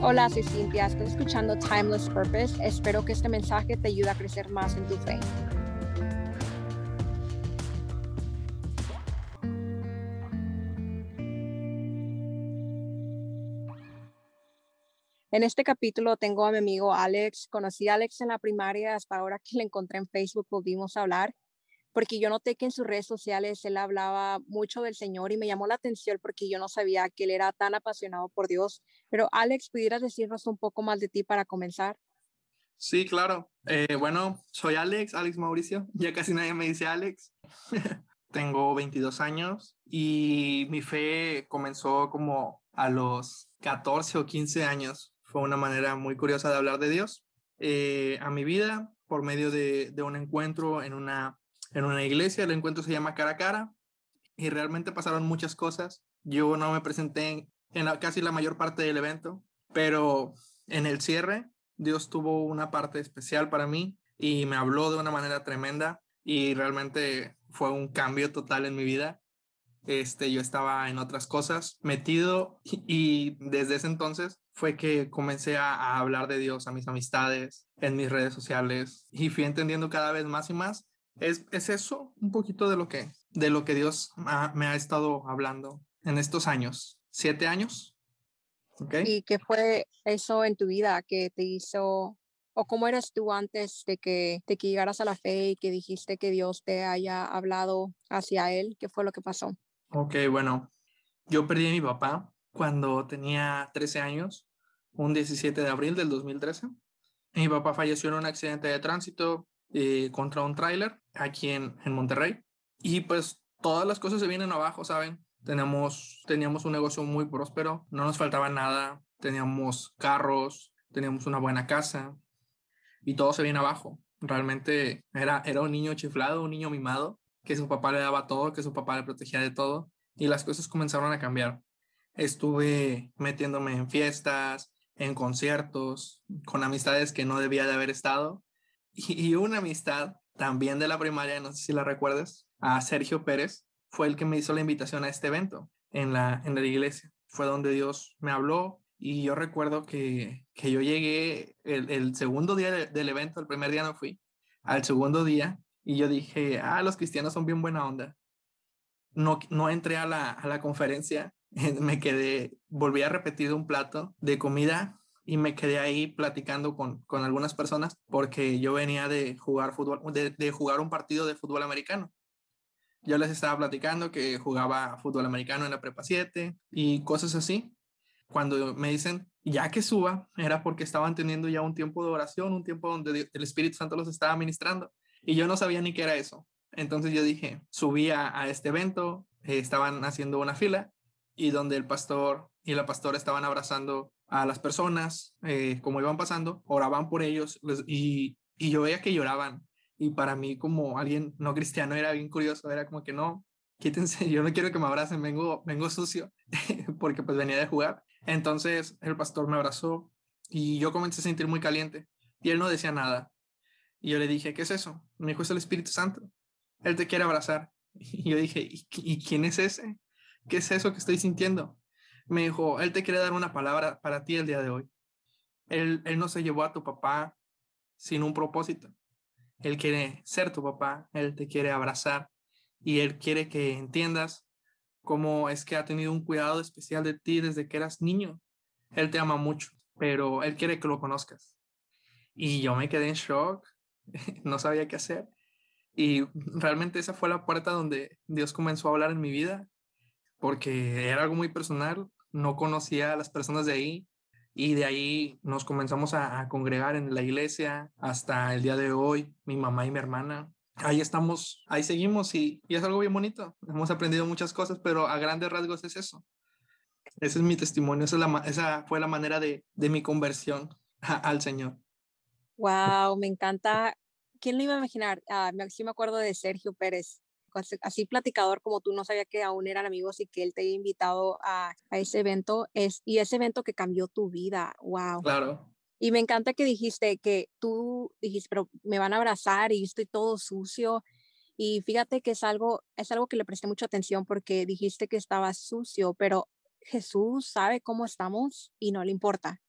Hola, soy Cintia, estás escuchando Timeless Purpose. Espero que este mensaje te ayude a crecer más en tu fe. En este capítulo tengo a mi amigo Alex. Conocí a Alex en la primaria, hasta ahora que le encontré en Facebook volvimos a hablar porque yo noté que en sus redes sociales él hablaba mucho del Señor y me llamó la atención porque yo no sabía que él era tan apasionado por Dios. Pero Alex, ¿pudieras decirnos un poco más de ti para comenzar? Sí, claro. Eh, bueno, soy Alex, Alex Mauricio. Ya casi nadie me dice Alex. Tengo 22 años y mi fe comenzó como a los 14 o 15 años. Fue una manera muy curiosa de hablar de Dios eh, a mi vida por medio de, de un encuentro en una en una iglesia, el encuentro se llama cara a cara y realmente pasaron muchas cosas. Yo no me presenté en, casi la mayor parte del evento, pero en el cierre Dios tuvo una parte especial para mí y me habló de una manera tremenda y realmente fue un cambio total en mi vida. Este, yo estaba en otras cosas metido y, desde ese entonces fue que comencé a, a, hablar de Dios a mis amistades, en mis redes sociales y fui entendiendo cada vez más y más es, es eso un poquito de lo que, de lo que Dios me ha estado hablando en estos años, siete años. Okay. ¿Y qué fue eso en tu vida que te hizo, o cómo eras tú antes de que, de que llegaras a la fe y que dijiste que Dios te haya hablado hacia Él? ¿Qué fue lo que pasó? Ok, bueno, yo perdí a mi papá cuando tenía 13 años, un 17 de abril del 2013. Mi papá falleció en un accidente de tránsito eh, contra un tráiler aquí en, en Monterrey. Y pues todas las cosas se vienen abajo, ¿saben? Teníamos, teníamos un negocio muy próspero, no nos faltaba nada, teníamos carros, teníamos una buena casa y todo se viene abajo. Realmente era, era un niño chiflado, un niño mimado, que su papá le daba todo, que su papá le protegía de todo y las cosas comenzaron a cambiar. Estuve metiéndome en fiestas, en conciertos, con amistades que no debía de haber estado y una amistad también de la primaria, no sé si la recuerdas, a Sergio Pérez, fue el que me hizo la invitación a este evento en la, en la iglesia. Fue donde Dios me habló y yo recuerdo que, que yo llegué el, el segundo día del evento, el primer día no fui, al segundo día y yo dije, ah, los cristianos son bien buena onda. No, no entré a la, a la conferencia, me quedé, volví a repetir un plato de comida y me quedé ahí platicando con, con algunas personas porque yo venía de jugar fútbol, de, de, jugar un partido de fútbol americano. Yo les estaba platicando que jugaba fútbol americano en la prepa 7 y cosas así. Cuando me dicen ya que suba, era porque estaban teniendo ya un tiempo de oración, un tiempo donde el Espíritu Santo los estaba ministrando y yo no sabía ni qué era eso. Entonces yo dije, subí a, a este evento, eh, estaban haciendo una fila y donde el pastor y la pastora estaban abrazando a las personas, eh, como iban pasando, oraban por ellos y, y yo veía que lloraban. Y para mí, como alguien no cristiano, era bien curioso, era como que no, quítense, yo no quiero que me abracen, vengo, vengo sucio, porque pues venía de jugar. Entonces el pastor me abrazó y yo comencé a sentir muy caliente y él no decía nada. Y yo le dije, ¿qué es eso? Me dijo, es el Espíritu Santo. Él te quiere abrazar. Y yo dije, ¿y, ¿y quién es ese? ¿Qué es eso que estoy sintiendo? Me dijo, Él te quiere dar una palabra para ti el día de hoy. Él, él no se llevó a tu papá sin un propósito. Él quiere ser tu papá, Él te quiere abrazar y Él quiere que entiendas cómo es que ha tenido un cuidado especial de ti desde que eras niño. Él te ama mucho, pero Él quiere que lo conozcas. Y yo me quedé en shock, no sabía qué hacer. Y realmente esa fue la puerta donde Dios comenzó a hablar en mi vida, porque era algo muy personal, no conocía a las personas de ahí y de ahí nos comenzamos a, congregar en la iglesia hasta el día de hoy, mi mamá y mi hermana. Ahí estamos, ahí seguimos y, es algo bien bonito. Hemos aprendido muchas cosas, pero a grandes rasgos es eso. Ese es mi testimonio, esa, es la, esa fue la manera de, mi conversión al Señor. Wow, me encanta. ¿Quién lo iba a imaginar? Uh, sí me acuerdo de Sergio Pérez, así platicador como tú, no sabía que aún eran amigos y que él te había invitado a, a ese evento, es, y ese evento que cambió tu vida, wow. Claro. Y me encanta que dijiste que tú dijiste, pero me van a abrazar y estoy todo sucio. Y fíjate que es algo, es algo que le presté mucha atención porque dijiste que estaba sucio, pero Jesús sabe cómo estamos y no le importa.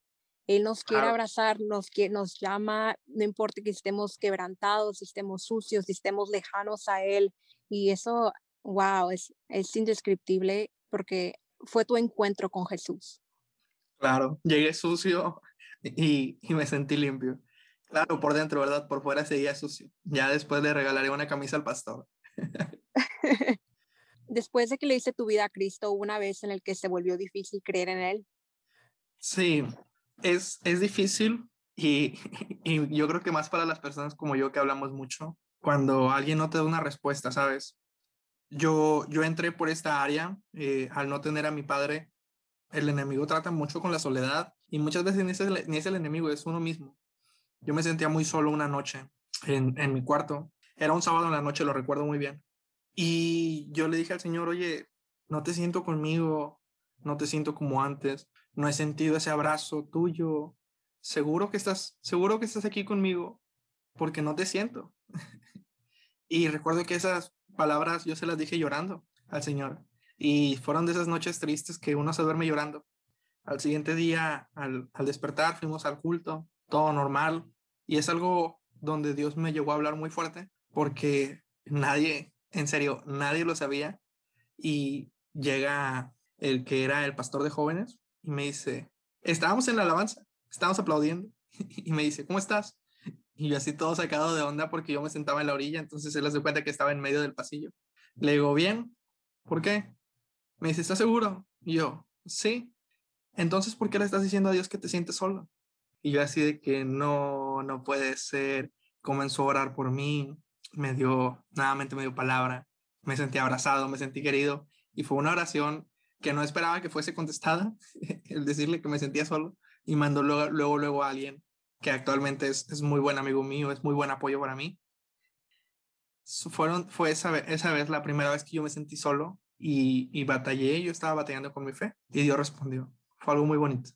Él nos quiere abrazar, nos, nos llama, no importa que estemos quebrantados, si estemos sucios, si estemos lejanos a Él. Y eso, wow, es, es indescriptible porque fue tu encuentro con Jesús. Claro, llegué sucio y, y me sentí limpio. Claro, por dentro, ¿verdad? Por fuera seguía sucio. Ya después le regalaré una camisa al pastor. después de que le hice tu vida a Cristo, ¿hubo una vez en el que se volvió difícil creer en Él? Sí, es, es difícil y, y yo creo que más para las personas como yo que hablamos mucho, cuando alguien no te da una respuesta, ¿sabes? Yo, yo entré por esta área eh, al no tener a mi padre. El enemigo trata mucho con la soledad y muchas veces ni es el, ni es el enemigo, es uno mismo. Yo me sentía muy solo una noche en, en mi cuarto. Era un sábado en la noche, lo recuerdo muy bien. Y yo le dije al Señor, oye, no te siento conmigo, no te siento como antes, no he sentido ese abrazo tuyo. Seguro que estás, seguro que estás aquí conmigo, porque no te siento. y recuerdo que esas palabras yo se las dije llorando al Señor. Y fueron de esas noches tristes que uno se duerme llorando. Al siguiente día, al, al despertar, fuimos al culto, todo normal. Y es algo donde Dios me llegó a hablar muy fuerte, porque nadie, en serio, nadie lo sabía. Y llega el que era el pastor de jóvenes y me dice, estábamos en la alabanza, estábamos aplaudiendo. Y me dice, ¿cómo estás? Y yo así todo sacado de onda porque yo me sentaba en la orilla, entonces él se cuenta que estaba en medio del pasillo. Le digo, bien, ¿por qué? Me dice, ¿estás seguro? Y yo, sí. Entonces, ¿por qué le estás diciendo a Dios que te sientes solo? Y yo así de que no, no puede ser. Comenzó a orar por mí, me dio, nuevamente me dio palabra, me sentí abrazado, me sentí querido y fue una oración que no esperaba que fuese contestada, el decirle que me sentía solo y mandó luego, luego, luego a alguien que actualmente es, es muy buen amigo mío, es muy buen apoyo para mí. Fueron, fue esa, esa vez la primera vez que yo me sentí solo y, y batallé, yo estaba batallando con mi fe y Dios respondió. Fue algo muy bonito.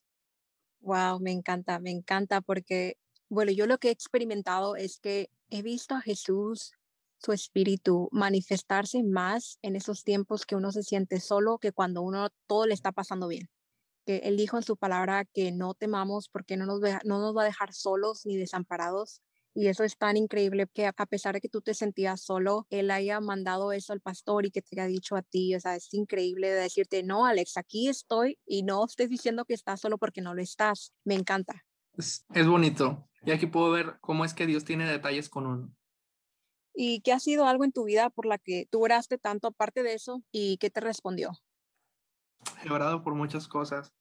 Wow, me encanta, me encanta porque, bueno, yo lo que he experimentado es que he visto a Jesús, su espíritu, manifestarse más en esos tiempos que uno se siente solo que cuando uno todo le está pasando bien. Que Él dijo en su palabra que no temamos porque no nos, no nos va a dejar solos ni desamparados. Y eso es tan increíble que a pesar de que tú te sentías solo, Él haya mandado eso al pastor y que te haya dicho a ti, o sea, es increíble de decirte, no, Alex, aquí estoy y no estés diciendo que estás solo porque no lo estás. Me encanta. Es, es bonito. Y aquí puedo ver cómo es que Dios tiene detalles con uno. ¿Y qué ha sido algo en tu vida por la que tú oraste tanto aparte de eso y qué te respondió? He orado por muchas cosas.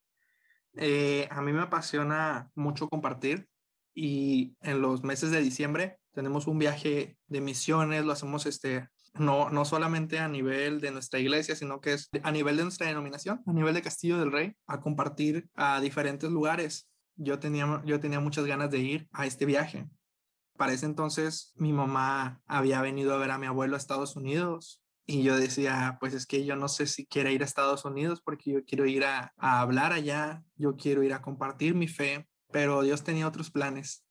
Eh, a mí me apasiona mucho compartir y en los meses de diciembre tenemos un viaje de misiones, lo hacemos este, no, no solamente a nivel de nuestra iglesia, sino que es a nivel de nuestra denominación, a nivel de Castillo del Rey, a compartir a diferentes lugares. Yo tenía, yo tenía muchas ganas de ir a este viaje. Para ese entonces mi mamá había venido a ver a mi abuelo a Estados Unidos y yo decía, pues es que yo no sé si quiero ir a Estados Unidos porque yo quiero ir a, a hablar allá, yo quiero ir a compartir mi fe, pero Dios tenía otros planes.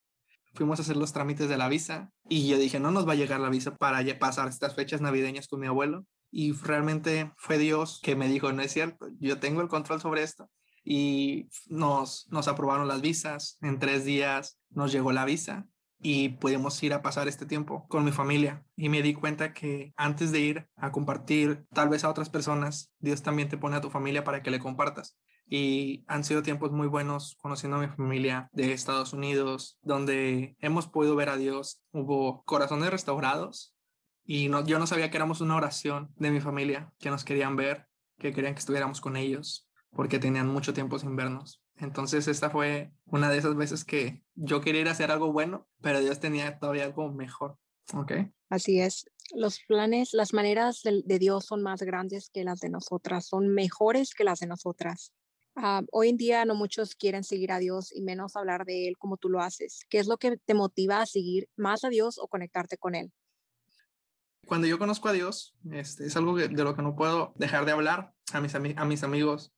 Fuimos a hacer los trámites de la visa y yo dije, no nos va a llegar la visa para pasar estas fechas navideñas con mi abuelo. Y realmente fue Dios que me dijo, no es cierto, yo tengo el control sobre esto. Y nos, nos aprobaron las visas. En tres días nos llegó la visa y pudimos ir a pasar este tiempo con mi familia. Y me di cuenta que antes de ir a compartir tal vez a otras personas, Dios también te pone a tu familia para que le compartas. Y han sido tiempos muy buenos conociendo a mi familia de Estados Unidos, donde hemos podido ver a Dios. Hubo corazones restaurados y yo no sabía que éramos una oración de mi familia, que nos querían ver, que querían que estuviéramos con ellos, porque tenían mucho tiempo sin vernos. Entonces esta fue una de esas veces que yo quería ir a hacer algo bueno, pero Dios tenía todavía algo mejor. ¿Ok? Así es. Los planes, las maneras de, Dios son más grandes que las de nosotras, son mejores que las de nosotras. Ah, hoy en día no muchos quieren seguir a Dios y menos hablar de Él como tú lo haces. ¿Qué es lo que te motiva a seguir más a Dios o conectarte con Él? Cuando yo conozco a Dios, este, es algo de lo que no puedo dejar de hablar a mis, a mis amigos,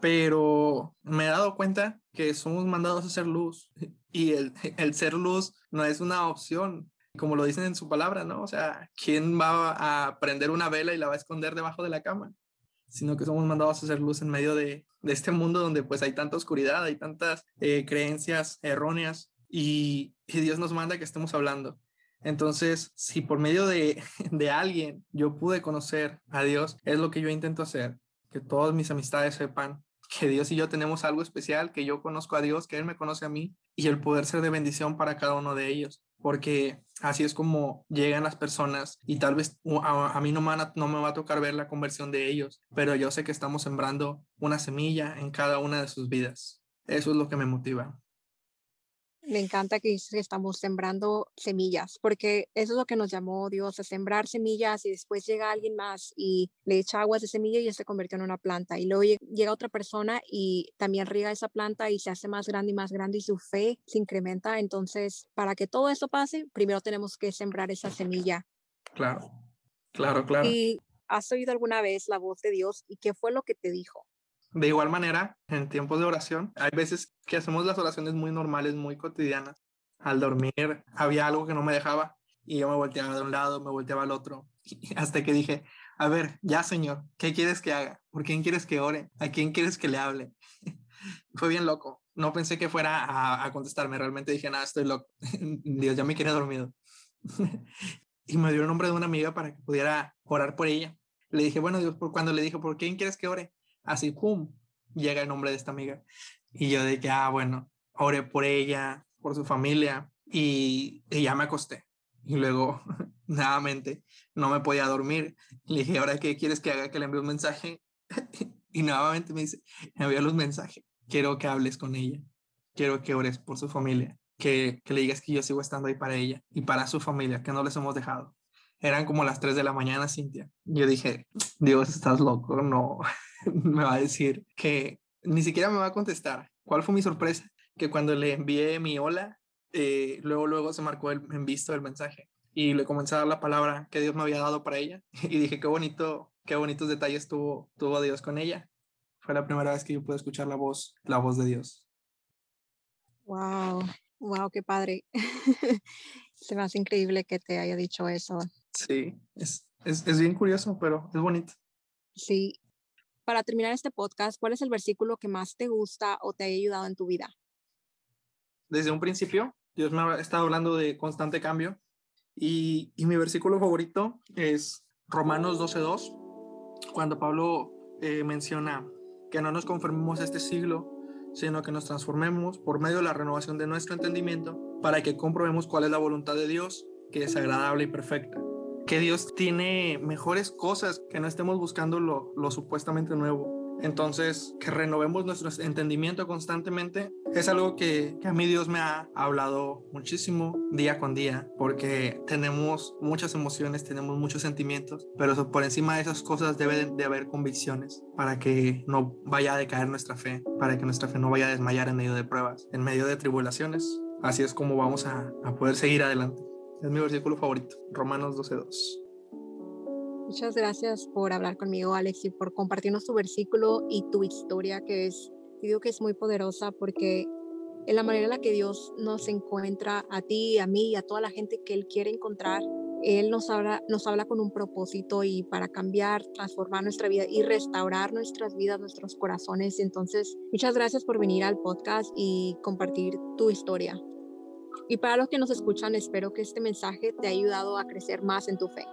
pero me he dado cuenta que somos mandados a ser luz y el, el, ser luz no es una opción, como lo dicen en su palabra, ¿no? O sea, ¿quién va a prender una vela y la va a esconder debajo de la cama? sino que somos mandados a hacer luz en medio de, de este mundo donde pues hay tanta oscuridad, hay tantas eh, creencias erróneas y, y Dios nos manda que estemos hablando. Entonces, si por medio de, de, alguien yo pude conocer a Dios, es lo que yo intento hacer, que todas mis amistades sepan que Dios y yo tenemos algo especial, que yo conozco a Dios, que Él me conoce a mí y el poder ser de bendición para cada uno de ellos, porque así es como llegan las personas y tal vez a, mí no me va a tocar ver la conversión de ellos, pero yo sé que estamos sembrando una semilla en cada una de sus vidas. Eso es lo que me motiva. Me encanta que estamos sembrando semillas, porque eso es lo que nos llamó Dios, a sembrar semillas y después llega alguien más y le echa agua a esa semilla y ya se convirtió en una planta. Y luego llega otra persona y también riega esa planta y se hace más grande y más grande y su fe se incrementa. Entonces, para que todo esto pase, primero tenemos que sembrar esa semilla. Claro, claro, claro. ¿Y has oído alguna vez la voz de Dios y qué fue lo que te dijo? De igual manera, en tiempos de oración, hay veces que hacemos las oraciones muy normales, muy cotidianas. Al dormir había algo que no me dejaba y yo me volteaba de un lado, me volteaba al otro, hasta que dije, a ver, ya Señor, ¿qué quieres que haga? ¿Por quién quieres que ore? ¿A quién quieres que le hable? Fue bien loco. No pensé que fuera a, contestarme, realmente dije, nada, estoy loco. Dios ya me quiere dormido. y me dio el nombre de una amiga para que pudiera orar por ella. Le dije, bueno, Dios, por cuando le dije, ¿por quién quieres que ore? Así, ¡pum!, llega el nombre de esta amiga. Y yo de que, ah, bueno, oré por ella, por su familia y, y ya me acosté. Y luego, nuevamente, no me podía dormir. Le dije, ¿ahora qué quieres que haga? Que le envíe un mensaje. y nuevamente me dice, me envió los mensajes. Quiero que hables con ella. Quiero que ores por su familia. Que, que le digas que yo sigo estando ahí para ella y para su familia, que no les hemos dejado. Eran como las 3 de la mañana, Cintia. Yo dije, Dios, estás loco, no. me va a decir que ni siquiera me va a contestar. ¿Cuál fue mi sorpresa? Que cuando le envié mi hola, eh, luego, luego se marcó el, en visto el mensaje y le comencé a dar la palabra que Dios me había dado para ella y dije, qué bonito, qué bonitos detalles tuvo, tuvo Dios con ella. Fue la primera vez que yo pude escuchar la voz, la voz de Dios. Wow, wow, qué padre. Se me hace increíble que te haya dicho eso. Sí, es, es, es bien curioso, pero es bonito. Sí, para terminar este podcast, ¿cuál es el versículo que más te gusta o te ha ayudado en tu vida? Desde un principio, Dios me ha estado hablando de constante cambio y, y mi versículo favorito es Romanos 12.2, cuando Pablo eh, menciona que no nos conformemos a este siglo, sino que nos transformemos por medio de la renovación de nuestro entendimiento para que comprobemos cuál es la voluntad de Dios, que es agradable y perfecta que Dios tiene mejores cosas, que no estemos buscando lo, supuestamente nuevo. Entonces, que renovemos nuestro entendimiento constantemente es algo que, a mí Dios me ha hablado muchísimo día con día, porque tenemos muchas emociones, tenemos muchos sentimientos, pero por encima de esas cosas debe de haber convicciones para que no vaya a decaer nuestra fe, para que nuestra fe no vaya a desmayar en medio de pruebas, en medio de tribulaciones. Así es como vamos a poder seguir adelante. Es mi versículo favorito, Romanos 12.2. Muchas gracias por hablar conmigo, Alex, y por compartirnos tu versículo y tu historia, que es, digo que es muy poderosa porque en la manera en la que Dios nos encuentra a ti, a mí y a toda la gente que Él quiere encontrar, Él nos habla, nos habla con un propósito y para cambiar, transformar nuestra vida y restaurar nuestras vidas, nuestros corazones. Entonces, muchas gracias por venir al podcast y compartir tu historia. Y para los que nos escuchan, espero que este mensaje te haya ayudado a crecer más en tu fe.